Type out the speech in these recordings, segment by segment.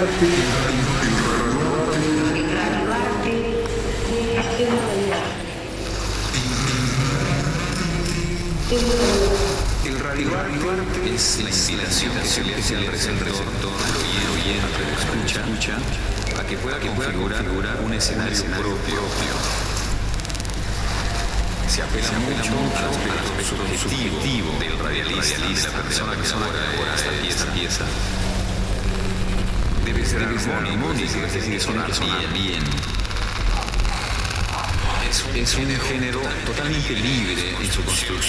El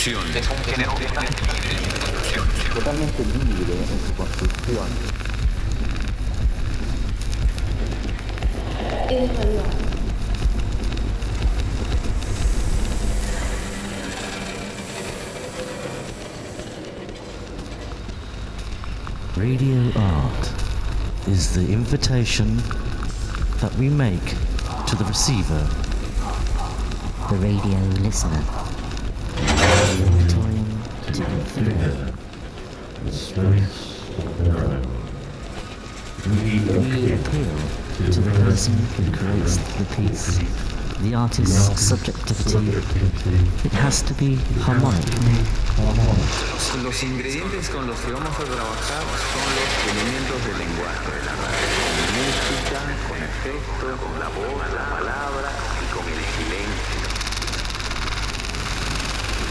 construcción. Es un género totalmente libre en eh, su construcción. totalmente libre en su construcción. Es radio. Radio art is the invitation that we make to the receiver, the radio listener. Time to influence. We appeal to the person who creates the piece, the artist's subjectivity. It has to be harmonic. Los, ingredientes con los que vamos a trabajar son los elementos del lenguaje la música, con efectos, con la voz, la palabra y con el silencio. Es radio.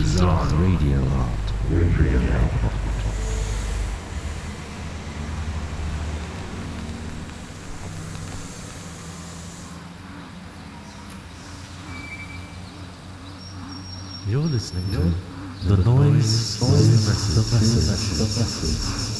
radio art. You're listening to the noise, the message, the message.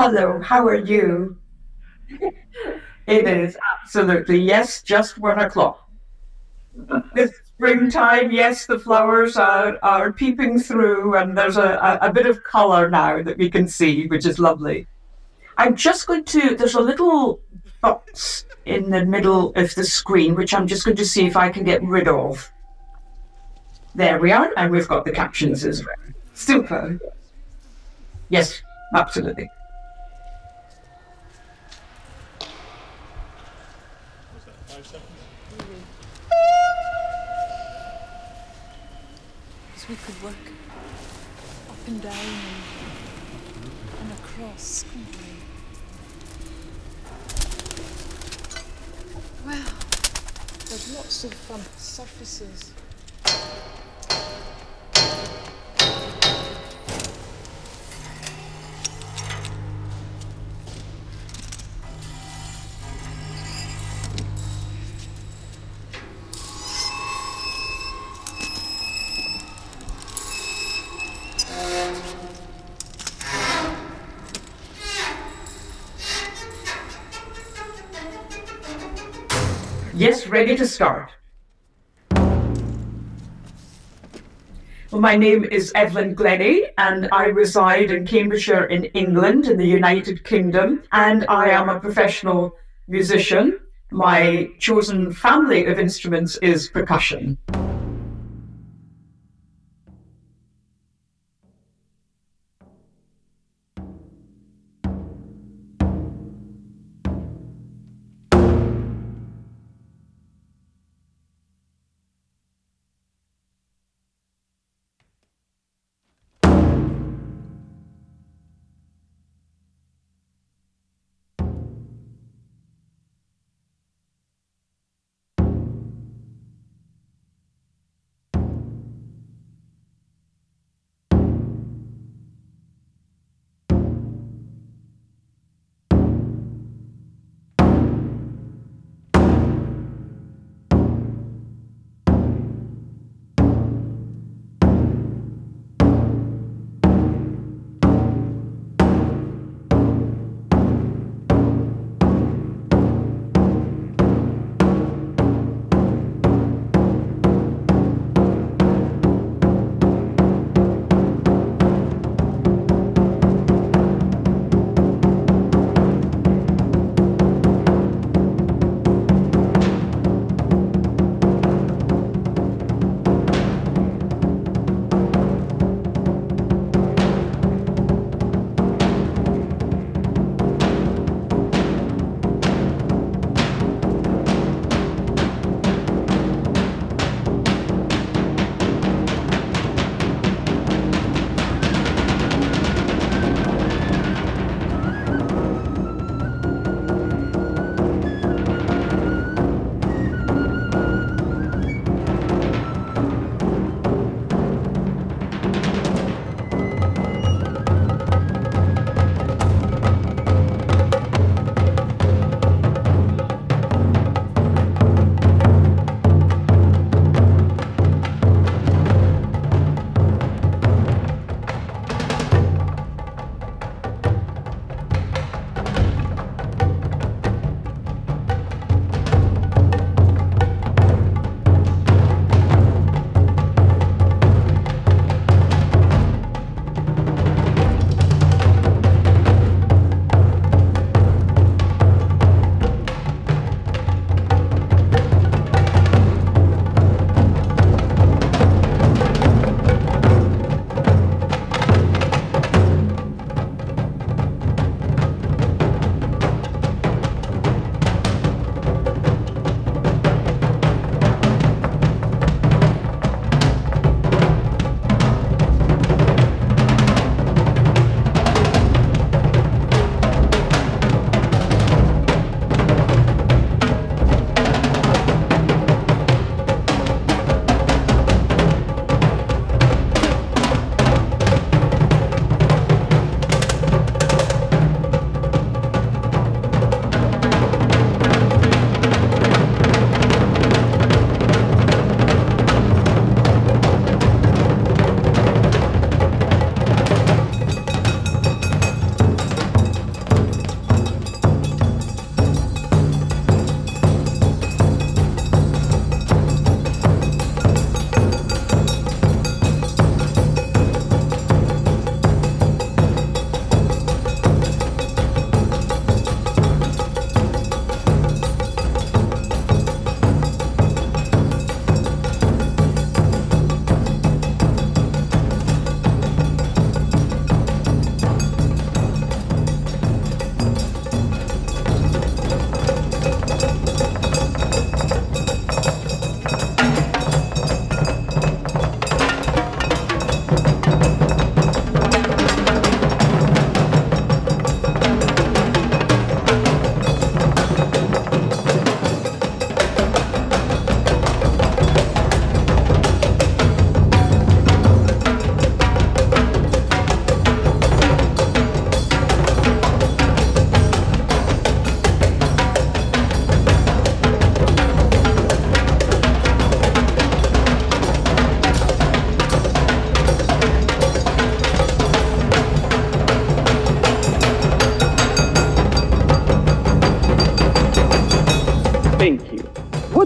Hello, how are you? it is absolutely, yes, just one o'clock. It's springtime, yes, the flowers are, are peeping through, and there's a, a, a bit of colour now that we can see, which is lovely. I'm just going to, there's a little box in the middle of the screen, which I'm just going to see if I can get rid of. There we are, and we've got the captions as well. Super. Yes, absolutely. We could work up and down and, and across, couldn't we? Well, there's lots of um, surfaces. Yes, ready to start. Well, my name is Evelyn Glennie, and I reside in Cambridgeshire in England, in the United Kingdom, and I am a professional musician. My chosen family of instruments is percussion.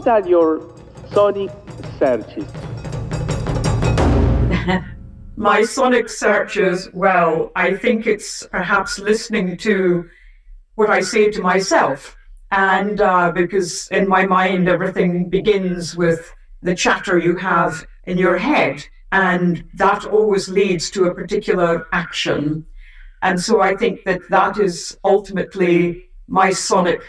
What are your sonic searches? my sonic searches, well, I think it's perhaps listening to what I say to myself. And uh, because in my mind, everything begins with the chatter you have in your head. And that always leads to a particular action. And so I think that that is ultimately my sonic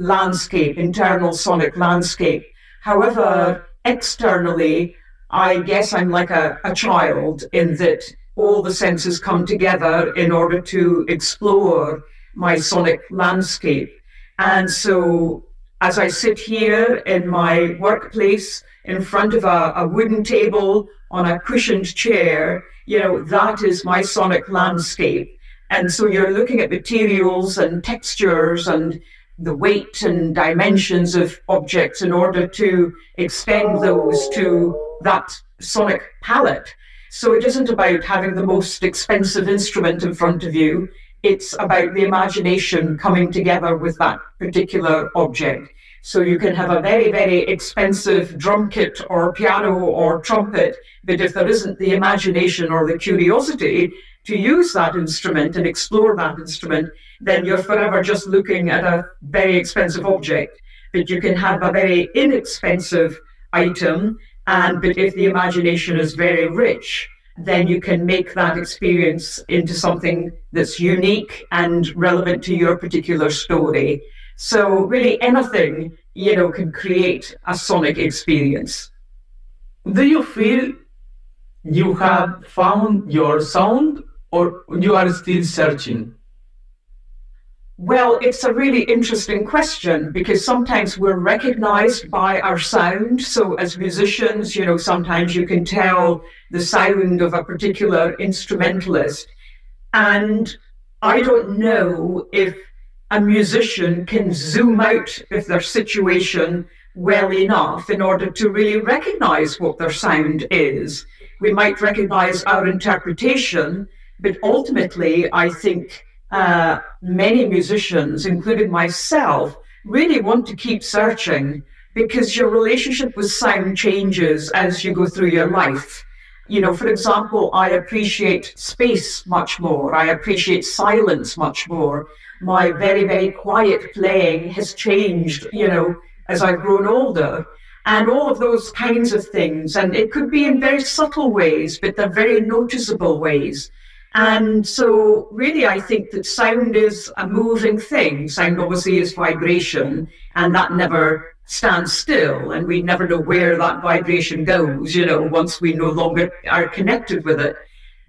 landscape, internal sonic landscape. However, externally, I guess I'm like a, a child in that all the senses come together in order to explore my sonic landscape. And so as I sit here in my workplace in front of a, a wooden table on a cushioned chair, you know, that is my sonic landscape. And so you're looking at materials and textures and the weight and dimensions of objects in order to extend those to that sonic palette. So it isn't about having the most expensive instrument in front of you. It's about the imagination coming together with that particular object. So you can have a very, very expensive drum kit or piano or trumpet, but if there isn't the imagination or the curiosity to use that instrument and explore that instrument, then you're forever just looking at a very expensive object. But you can have a very inexpensive item, and but if the imagination is very rich, then you can make that experience into something that's unique and relevant to your particular story. So really anything, you know, can create a sonic experience. Do you feel you have found your sound or you are still searching? Well, it's a really interesting question because sometimes we're recognized by our sound. So, as musicians, you know, sometimes you can tell the sound of a particular instrumentalist. And I don't know if a musician can zoom out of their situation well enough in order to really recognize what their sound is. We might recognize our interpretation, but ultimately, I think uh, many musicians, including myself, really want to keep searching because your relationship with sound changes as you go through your life. You know, for example, I appreciate space much more. I appreciate silence much more. My very, very quiet playing has changed, you know, as I've grown older. And all of those kinds of things. And it could be in very subtle ways, but they're very noticeable ways. And so, really, I think that sound is a moving thing. Sound obviously is vibration, and that never stands still, and we never know where that vibration goes, you know, once we no longer are connected with it,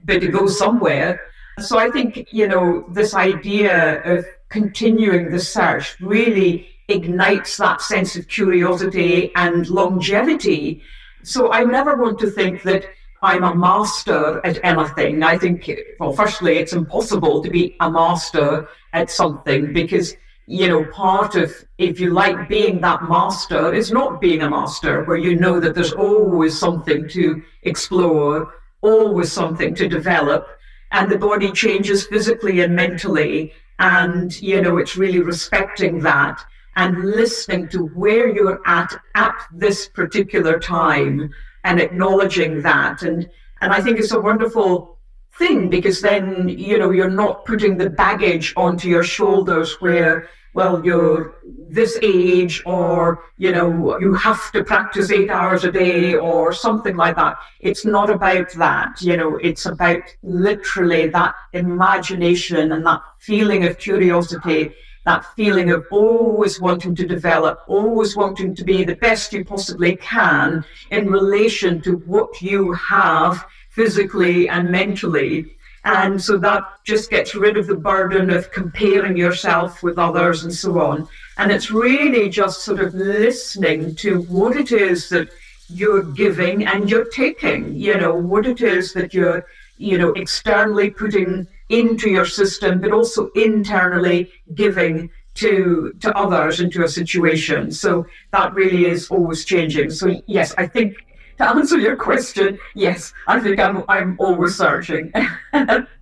but it goes somewhere. So, I think, you know, this idea of continuing the search really ignites that sense of curiosity and longevity. So, I never want to think that I'm a master at anything. I think, well, firstly, it's impossible to be a master at something because, you know, part of, if you like, being that master is not being a master, where you know that there's always something to explore, always something to develop, and the body changes physically and mentally. And, you know, it's really respecting that and listening to where you're at at this particular time and acknowledging that. And and I think it's a wonderful thing because then you know you're not putting the baggage onto your shoulders where well you're this age or you know you have to practice eight hours a day or something like that it's not about that you know it's about literally that imagination and that feeling of curiosity that feeling of always wanting to develop, always wanting to be the best you possibly can in relation to what you have physically and mentally. And so that just gets rid of the burden of comparing yourself with others and so on. And it's really just sort of listening to what it is that you're giving and you're taking, you know, what it is that you're, you know, externally putting into your system, but also internally giving to to others into a situation. So that really is always changing. So yes, I think to answer your question, yes, I think I'm I'm always searching.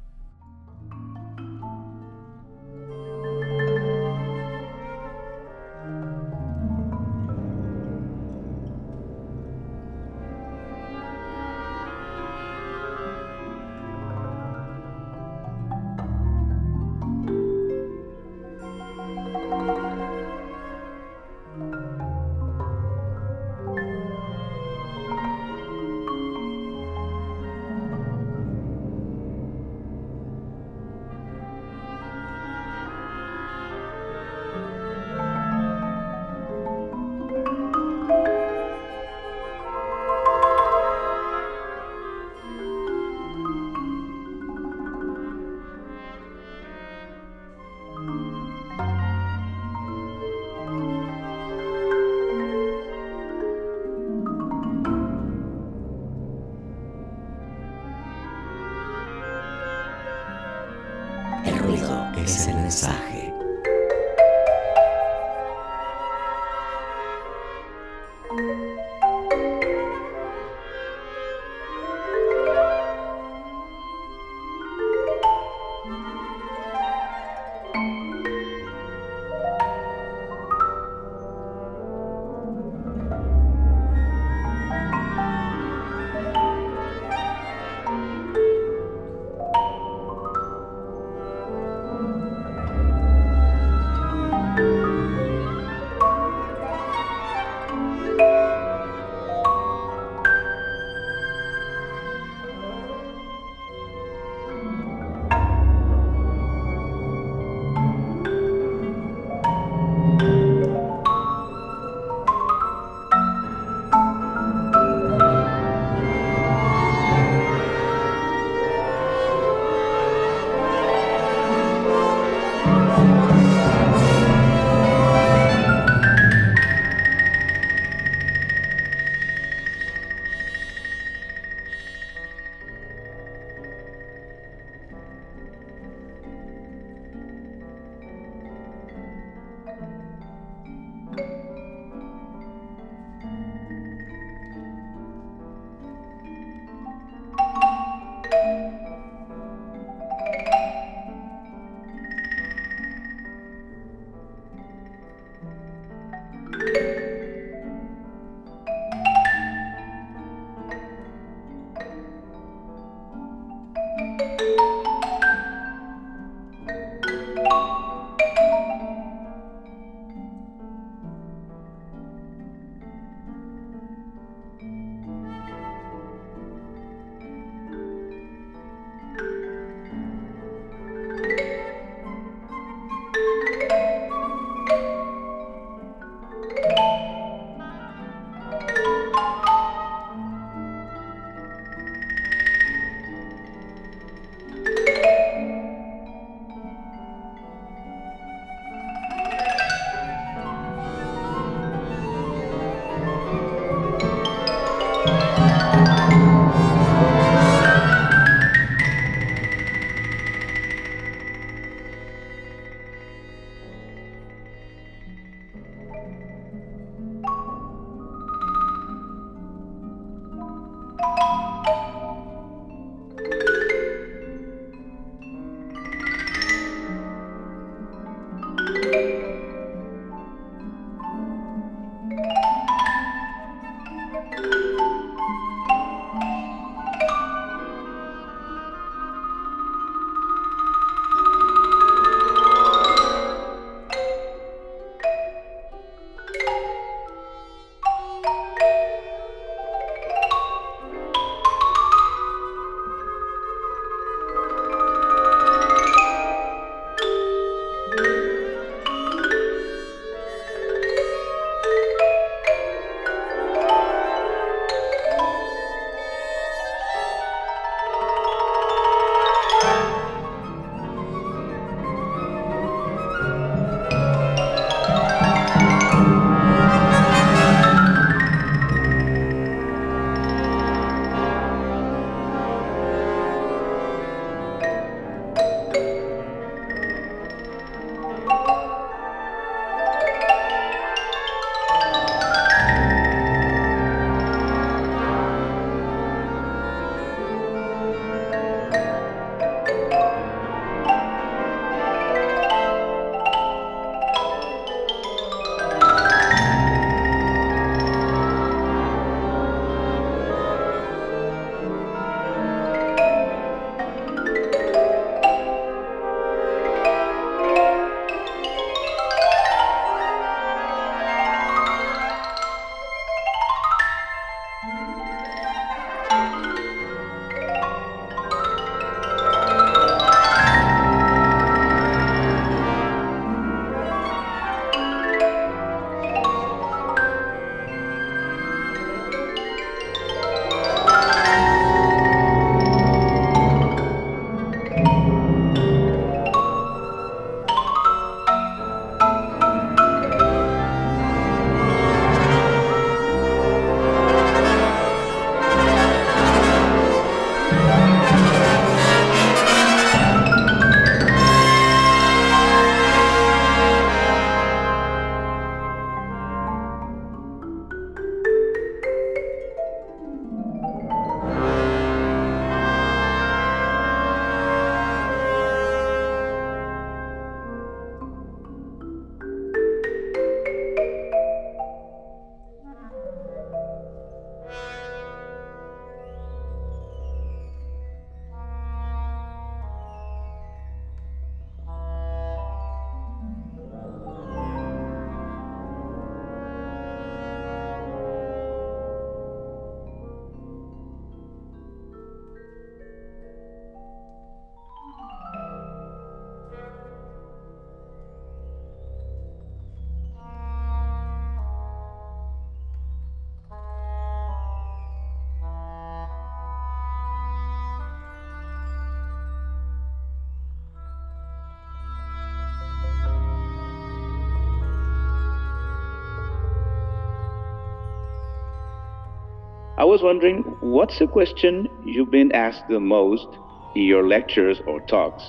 was wondering, what's the question you've been asked the most in your lectures or talks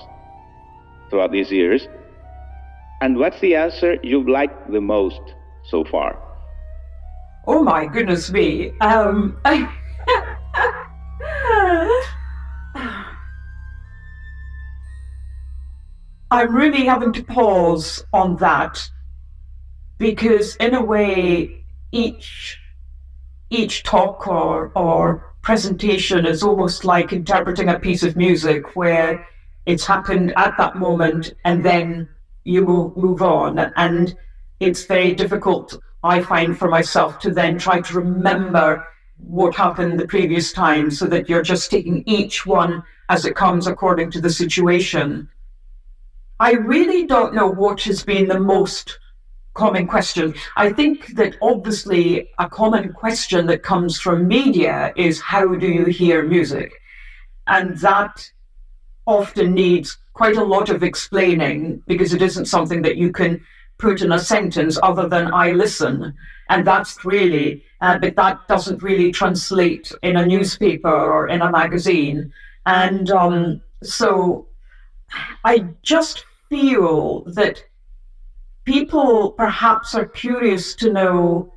throughout these years? And what's the answer you've liked the most so far? Oh my goodness me. Um, I'm really having to pause on that because, in a way, each each talk or or presentation is almost like interpreting a piece of music where it's happened at that moment and then you move, move on. And it's very difficult i find for myself to then try to remember what happened the previous time so that you're just taking each one as it comes according to the situation. I really don't know what has been the most common question. I think that obviously a common question that comes from media is how do you hear music? And that often needs quite a lot of explaining because it isn't something that you can put in a sentence other than I listen. And that's really, uh, but that doesn't really translate in a newspaper or in a magazine. And um, so I just feel that people perhaps are curious to know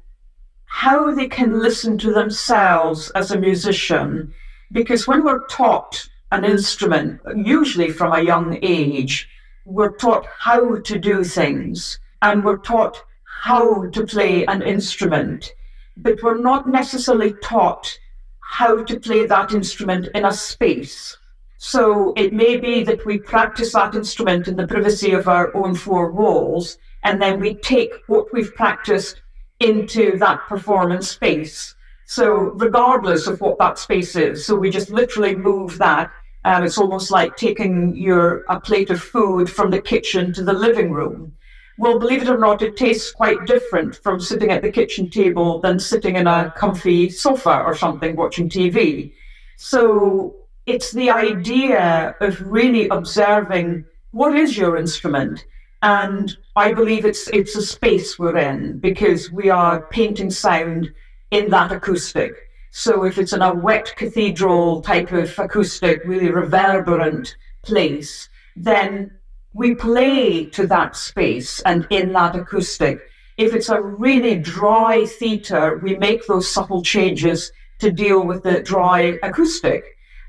how they can listen to themselves as a musician. Because when we're taught an instrument, usually from a young age, we're taught how to do things and we're taught how to play an instrument, but we're not necessarily taught how to play that instrument in a space. So it may be that we practice that instrument in the privacy of our own four walls, and then we take what we've practiced into that performance space. So regardless of what that space is, so we just literally move that. And it's almost like taking your a plate of food from the kitchen to the living room. Well, believe it or not, it tastes quite different from sitting at the kitchen table than sitting in a comfy sofa or something watching TV. So it's the idea of really observing what is your instrument and I believe it's it's a space we're in because we are painting sound in that acoustic. So if it's in a wet cathedral type of acoustic, really reverberant place, then we play to that space and in that acoustic. If it's a really dry theatre, we make those subtle changes to deal with the dry acoustic,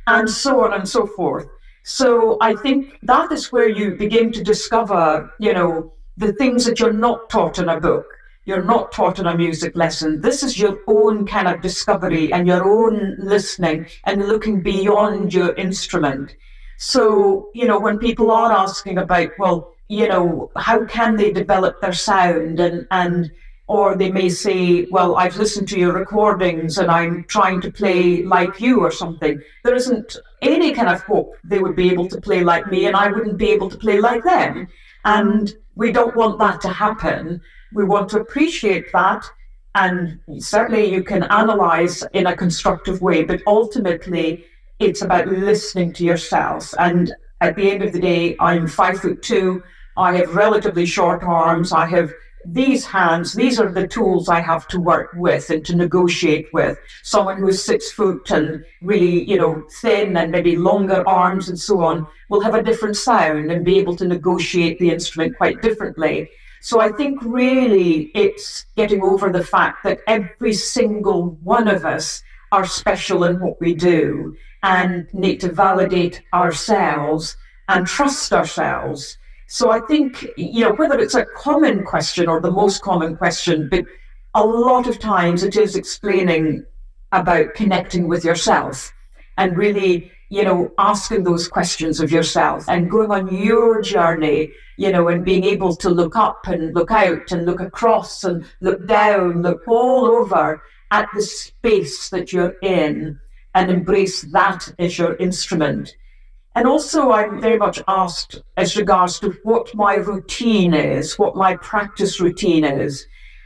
and so on and so forth. So I think that is where you begin to discover, you know, the things that you're not taught in a book. You're not taught in a music lesson. This is your own kind of discovery and your own listening and looking beyond your instrument. So, you know, when people are asking about, well, you know, how can they develop their sound and, and or they may say, Well, I've listened to your recordings and I'm trying to play like you or something. There isn't any kind of hope they would be able to play like me and I wouldn't be able to play like them. And we don't want that to happen. We want to appreciate that. And certainly you can analyze in a constructive way, but ultimately it's about listening to yourself. And at the end of the day, I'm five foot two. I have relatively short arms. I have these hands, these are the tools I have to work with and to negotiate with. Someone who is six foot and really, you know, thin and maybe longer arms and so on will have a different sound and be able to negotiate the instrument quite differently. So I think really it's getting over the fact that every single one of us are special in what we do and need to validate ourselves and trust ourselves so I think, you know, whether it's a common question or the most common question, but a lot of times it is explaining about connecting with yourself and really, you know, asking those questions of yourself and going on your journey, you know, and being able to look up and look out and look across and look down, look all over at the space that you're in and embrace that as your instrument and also, I'm very much asked as regards to what my routine is, what my practice routine is.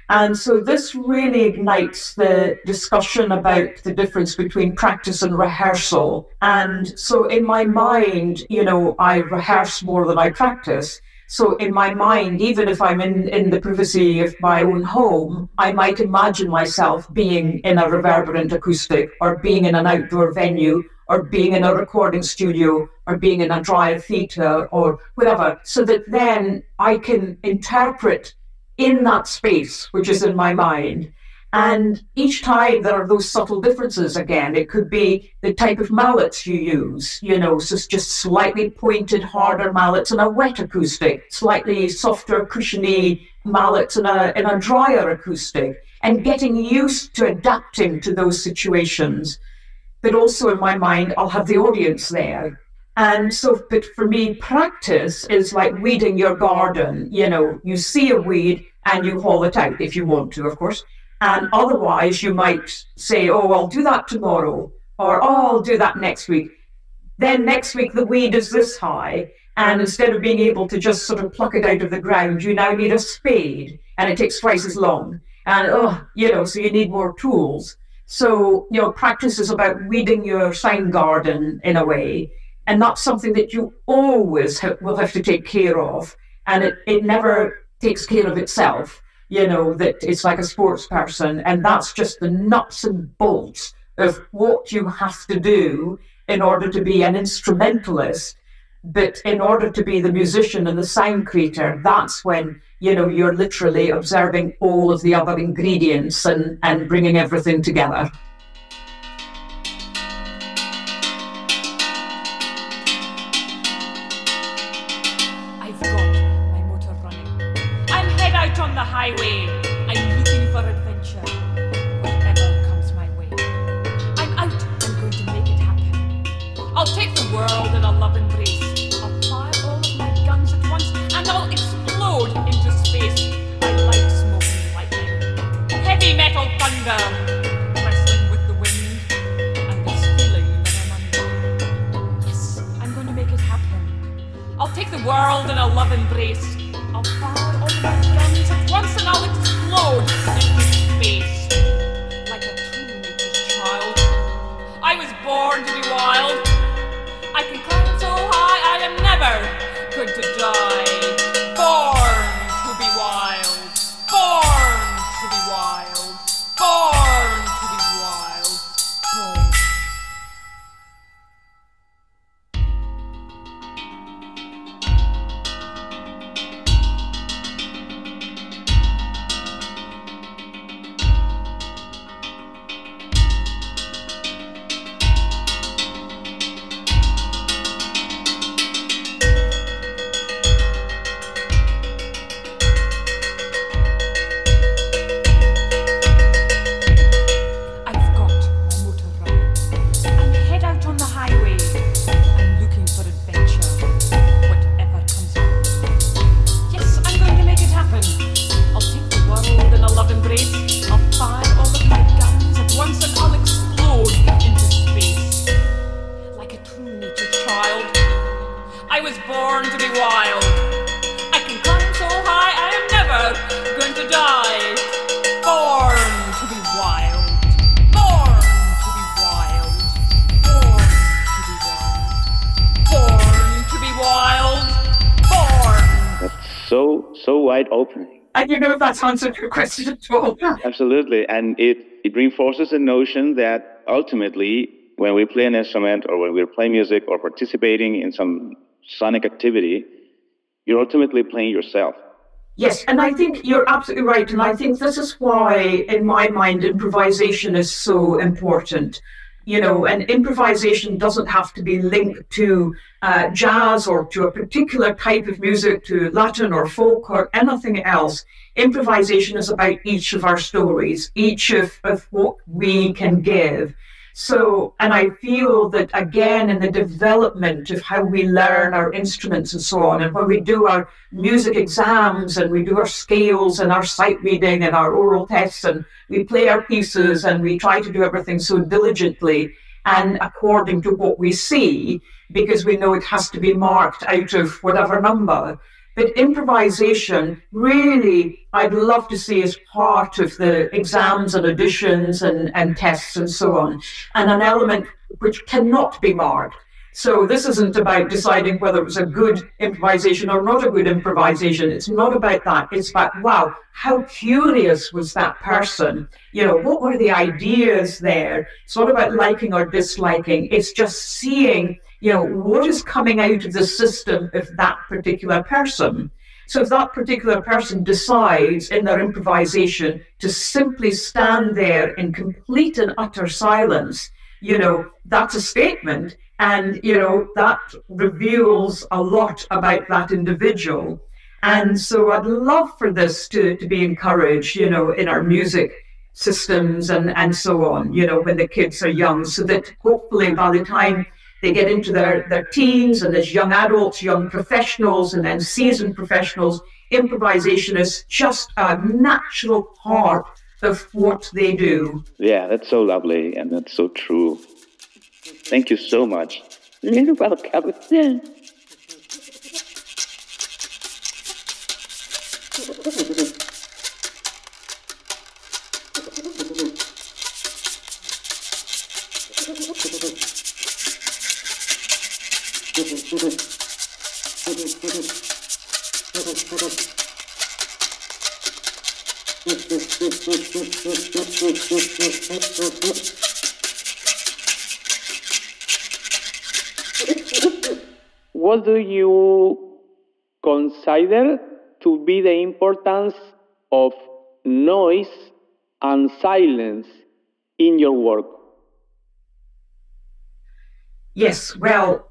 And so this really ignites the discussion about the difference between practice and rehearsal. And so in my mind, you know, I rehearse more than I practice. So in my mind, even if I'm in, in the privacy of my own home, I might imagine myself being in a reverberant acoustic or being in an outdoor venue or being in a recording studio or being in a dry theatre or whatever, so that then I can interpret in that space, which is in my mind, and each time there are those subtle differences again. It could be the type of mallets you use, you know, so just slightly pointed, harder mallets in a wet acoustic, slightly softer, cushiony mallets in a, in a drier acoustic, and getting used to adapting to those situations. But also in my mind, I'll have the audience there. And so, but for me, practice is like weeding your garden. You know, you see a weed and you haul it out if you want to, of course. And otherwise, you might say, oh, I'll do that tomorrow, or oh, I'll do that next week. Then next week, the weed is this high. And instead of being able to just sort of pluck it out of the ground, you now need a spade, and it takes twice as long. And, oh, you know, so you need more tools. So, you know, practice is about weeding your sign garden in a way. And that's something that you always ha- will have to take care of. And it, it never takes care of itself you know, that it's like a sports person. And that's just the nuts and bolts of what you have to do in order to be an instrumentalist. But in order to be the musician and the sound creator, that's when, you know, you're literally observing all of the other ingredients and, and bringing everything together. Answered your question at all. Absolutely. And it, it reinforces the notion that ultimately, when we play an instrument or when we play music or participating in some sonic activity, you're ultimately playing yourself. Yes, and I think you're absolutely right. And I think this is why, in my mind, improvisation is so important you know, and improvisation doesn't have to be linked to uh, jazz or to a particular type of music, to Latin or folk or anything else. Improvisation is about each of our stories, each of, of what we can give. So, and I feel that again in the development of how we learn our instruments and so on, and when we do our music exams and we do our scales and our sight reading and our oral tests and we play our pieces and we try to do everything so diligently and according to what we see, because we know it has to be marked out of whatever number. But improvisation, really, I'd love to see as part of the exams and auditions and, and tests and so on, and an element which cannot be marked. So this isn't about deciding whether it was a good improvisation or not a good improvisation. It's not about that. It's about, wow, how curious was that person? You know, what were the ideas there? It's not about liking or disliking. It's just seeing, you know, what is coming out of the system of that particular person. So if that particular person decides in their improvisation to simply stand there in complete and utter silence, you know, that's a statement. And, you know, that reveals a lot about that individual. And so I'd love for this to, to be encouraged, you know, in our music systems and, and so on, you know, when the kids are young, so that hopefully by the time they get into their, their teens and as young adults, young professionals, and then seasoned professionals, improvisation is just a natural part of what they do. Yeah, that's so lovely and that's so true. Thank you so much. You're welcome. What do you consider to be the importance of noise and silence in your work? Yes, well,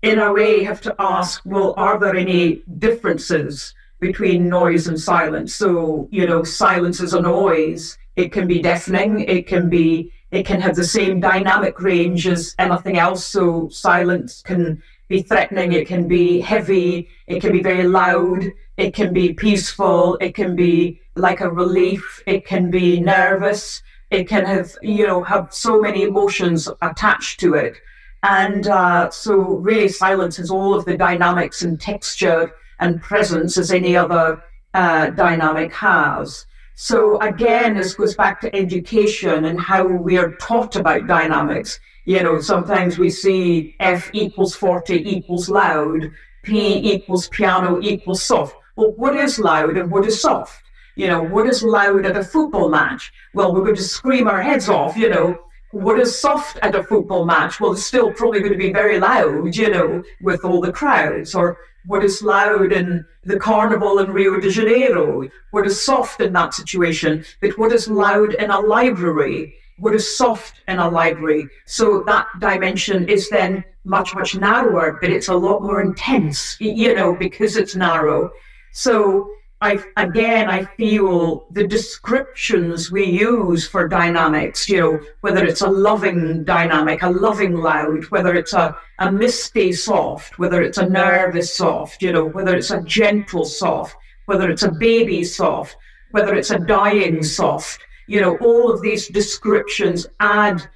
in a way, you have to ask well, are there any differences between noise and silence? So, you know, silence is a noise. It can be deafening, it can be it can have the same dynamic range as anything else. So silence can be threatening, it can be heavy, it can be very loud, it can be peaceful, it can be like a relief, it can be nervous, it can have, you know, have so many emotions attached to it. And uh, so, really, silence has all of the dynamics and texture and presence as any other uh, dynamic has. So, again, this goes back to education and how we are taught about dynamics. You know, sometimes we see F equals forte equals loud, P equals piano equals soft. Well, what is loud and what is soft? You know, what is loud at a football match? Well, we're going to scream our heads off, you know, what is soft at a football match? Well, it's still probably going to be very loud, you know, with all the crowds. Or what is loud in the carnival in Rio de Janeiro? What is soft in that situation? But what is loud in a library? What is soft in a library? So that dimension is then much, much narrower, but it's a lot more intense, you know, because it's narrow. So I again I feel the descriptions we use for dynamics, you know, whether it's a loving dynamic, a loving loud, whether it's a, a misty soft, whether it's a nervous soft, you know, whether it's a gentle soft, whether it's a baby soft, whether it's a dying soft, you know, all of these descriptions add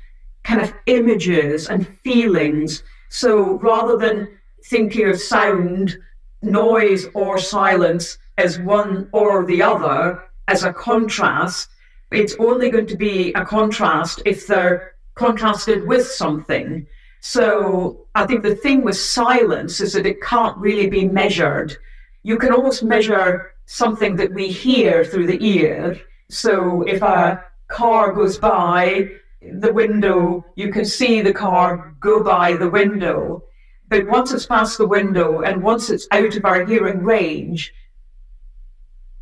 kind of images and feelings. So rather than thinking of sound, noise, or silence, as one or the other as a contrast, it's only going to be a contrast if they're contrasted with something. So I think the thing with silence is that it can't really be measured. You can almost measure something that we hear through the ear. So if a car goes by the window, you can see the car go by the window. But once it's past the window and once it's out of our hearing range,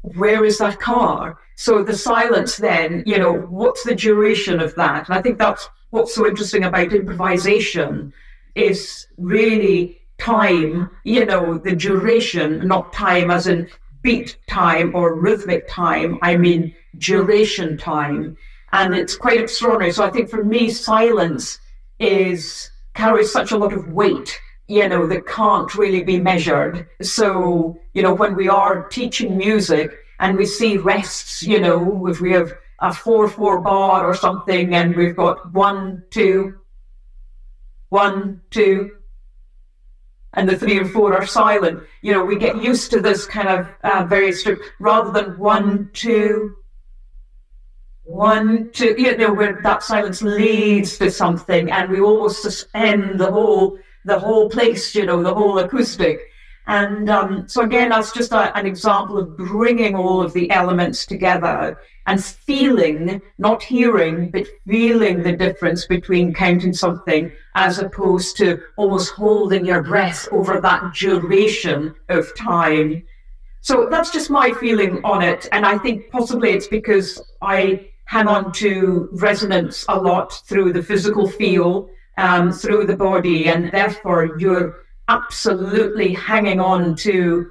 where is that car? So the silence then, you know, what's the duration of that? And I think that's what's so interesting about improvisation is really time, you know, the duration, not time as in beat time or rhythmic time. I mean duration time. And it's quite extraordinary. So I think for me, silence is carries such a lot of weight you know, that can't really be measured. So, you know, when we are teaching music and we see rests, you know, if we have a 4 4 bar or something and we've got one, two, one, two, and the three and four are silent, you know, we get used to this kind of uh, very strict, rather than one, two, one, two, you know, where that silence leads to something and we almost suspend the whole the whole place, you know, the whole acoustic. And um, so again, that's just a, an example of bringing all of the elements together and feeling, not hearing, but feeling the difference between counting something as opposed to almost holding your breath over that duration of time. So that's just my feeling on it. And I think possibly it's because I hang on to resonance a lot through the physical feel, um, through the body, and therefore you're absolutely hanging on to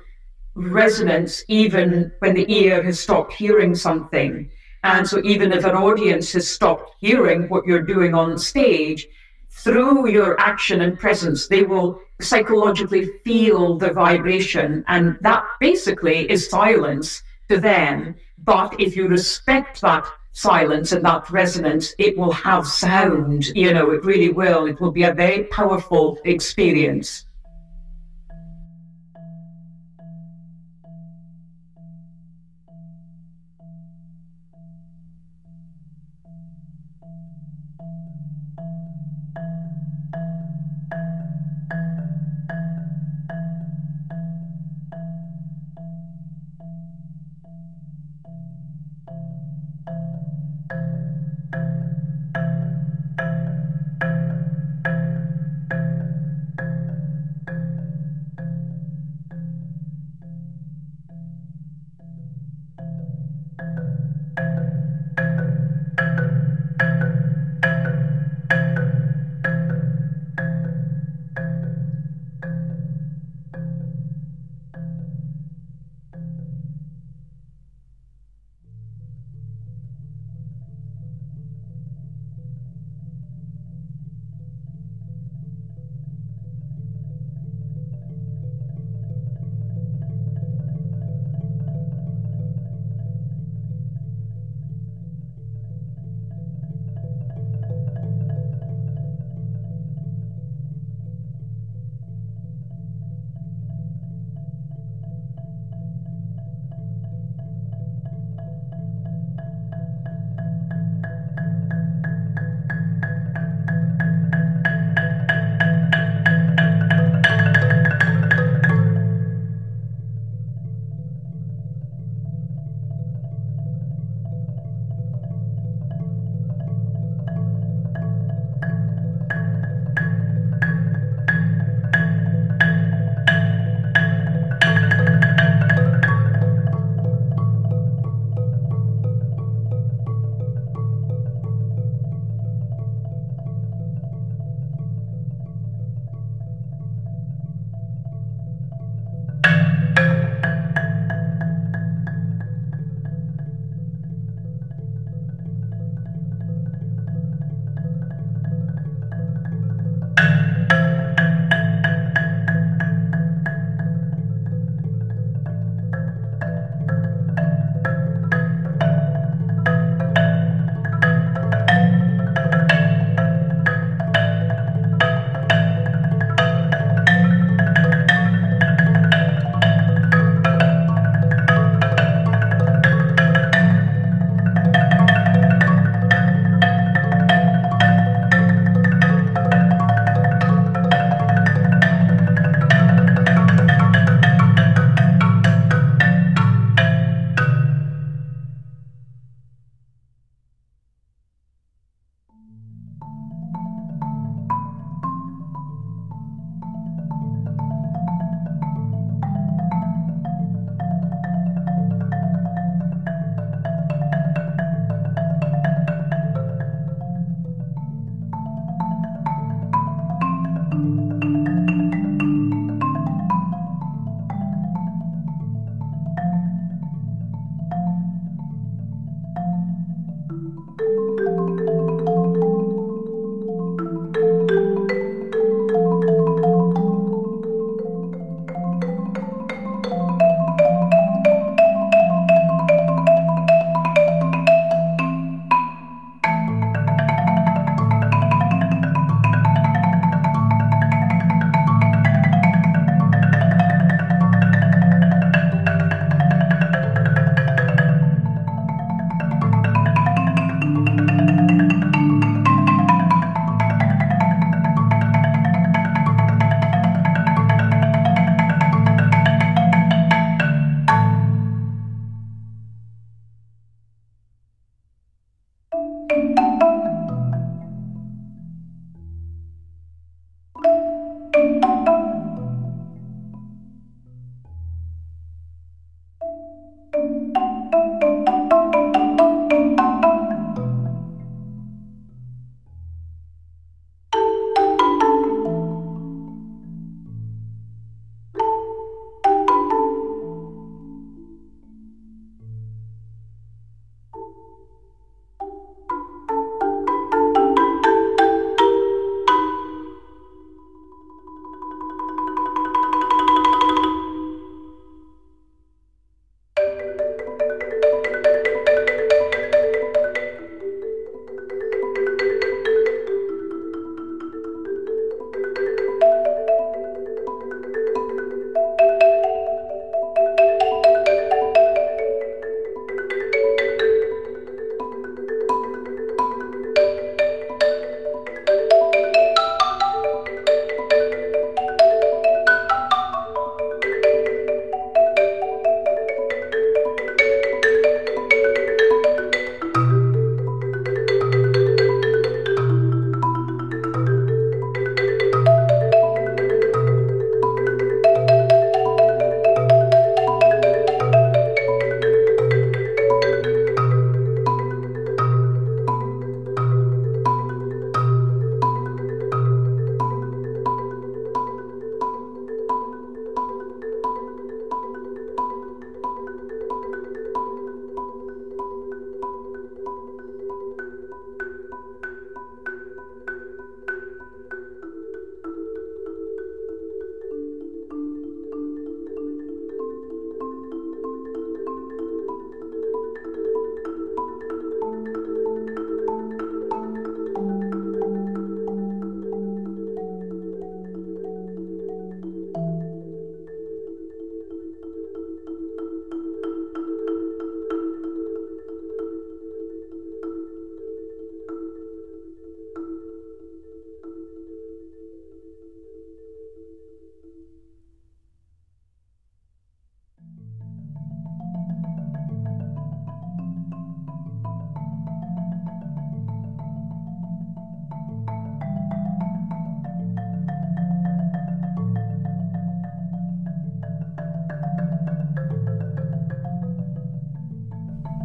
resonance even when the ear has stopped hearing something. And so, even if an audience has stopped hearing what you're doing on stage, through your action and presence, they will psychologically feel the vibration. And that basically is silence to them. But if you respect that silence and that resonance, it will have sound. You know, it really will. It will be a very powerful experience.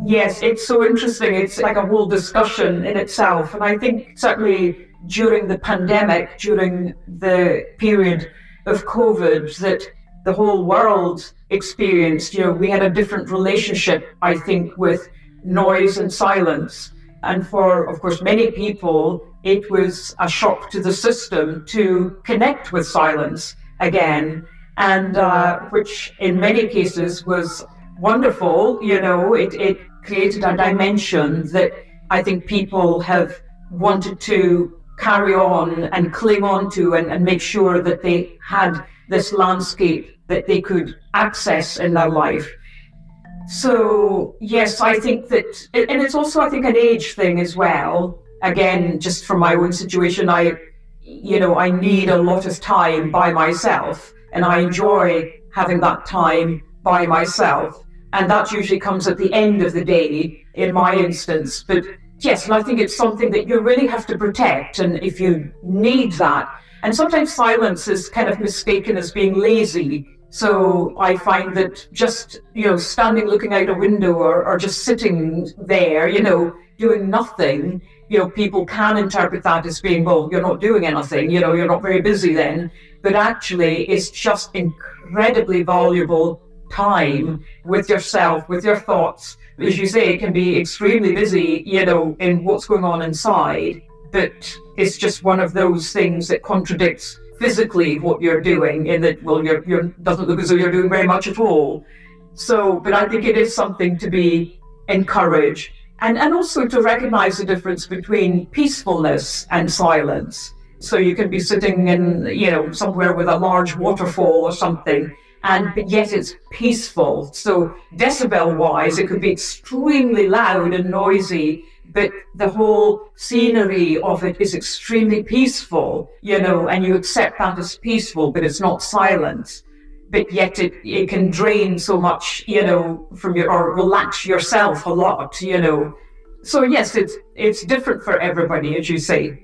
Yes, it's so interesting. It's like a whole discussion in itself. And I think certainly during the pandemic, during the period of COVID that the whole world experienced, you know, we had a different relationship, I think, with noise and silence. And for, of course, many people, it was a shock to the system to connect with silence again, and uh, which in many cases was wonderful. You know, it, it created a dimension that I think people have wanted to carry on and cling on to and, and make sure that they had this landscape that they could access in their life. So, yes, I think that, and it's also, I think, an age thing as well. Again, just from my own situation, I, you know, I need a lot of time by myself, and I enjoy having that time by myself. And that usually comes at the end of the day in my instance. But yes, and I think it's something that you really have to protect. And if you need that, and sometimes silence is kind of mistaken as being lazy. So I find that just, you know, standing looking out a window or, or just sitting there, you know, doing nothing, you know, people can interpret that as being, well, you're not doing anything, you know, you're not very busy then. But actually, it's just incredibly valuable time with yourself, with your thoughts. As you say, it can be extremely busy, you know, in what's going on inside, but it's just one of those things that contradicts physically what you're doing in that, well, you're, you're doesn't look as though you're doing very much at all. So, but I think it is something to be encouraged and, and also to recognize the difference between peacefulness and silence. So you can be sitting in, you know, somewhere with a large waterfall or something, and but yet it's peaceful. So decibel wise, it could be extremely loud and noisy, but the whole scenery of it is extremely peaceful, you know, and you accept that as peaceful, but it's not silent. But yet it, it can drain so much, you know, from your or relax yourself a lot, you know. So yes, it's it's different for everybody, as you say.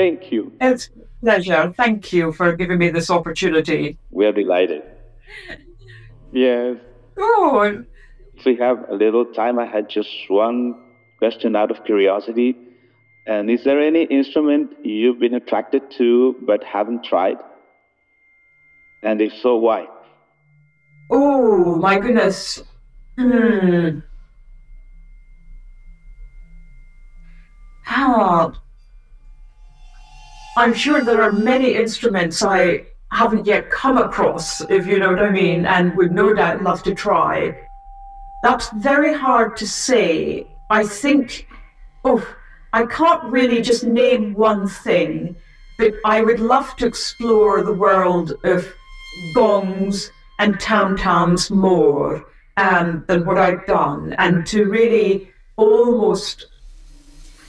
Thank you. It's a pleasure. Thank you for giving me this opportunity. We are delighted. Yes. Oh, If we have a little time, I had just one question out of curiosity. And is there any instrument you've been attracted to but haven't tried? And if so, why? oh my goodness. Hmm. Ah. I'm sure there are many instruments I haven't yet come across, if you know what I mean, and would no doubt love to try. That's very hard to say. I think, oh, I can't really just name one thing, but I would love to explore the world of gongs and tam tams more um, than what I've done, and to really almost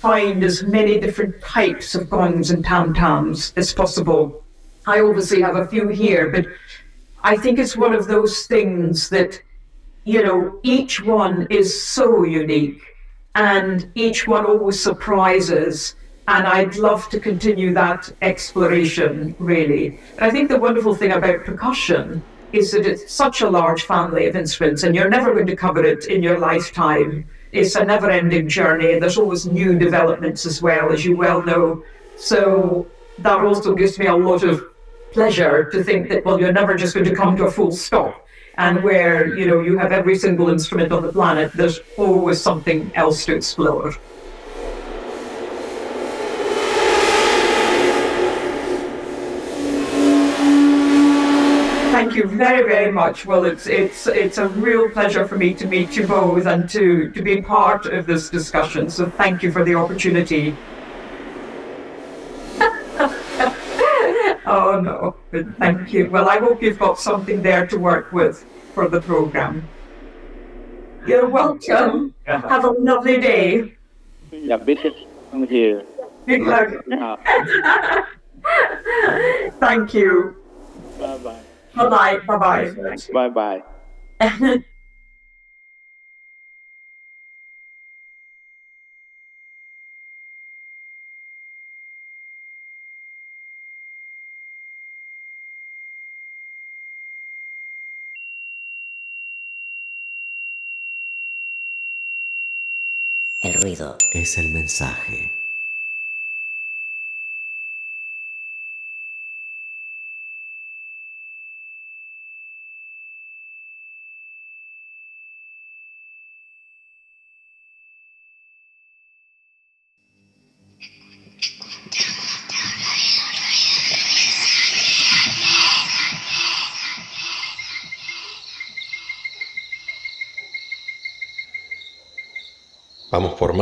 find as many different types of gongs and tam tams as possible. I obviously have a few here, but I think it's one of those things that, you know, each one is so unique and each one always surprises. And I'd love to continue that exploration, really. I think the wonderful thing about percussion is that it's such a large family of instruments, and you're never going to cover it in your lifetime. It's a never ending journey, there's always new developments as well, as you well know. So that also gives me a lot of pleasure to think that, well, you're never just going to come to a full stop. And where, you know, you have every single instrument on the planet, there's always something else to explore. Thank you very, very much. Well, it's it's it's a real pleasure for me to meet you both and to to be part of this discussion. So thank you for the opportunity. oh no, but thank you. Well, I hope you've got something there to work with for the program. You're welcome. Have a lovely day. Yeah, visit from here. Good luck. Uh, Thank you. bye bye. Bye bye. Bye bye. Bye bye. El ruido es el mensaje.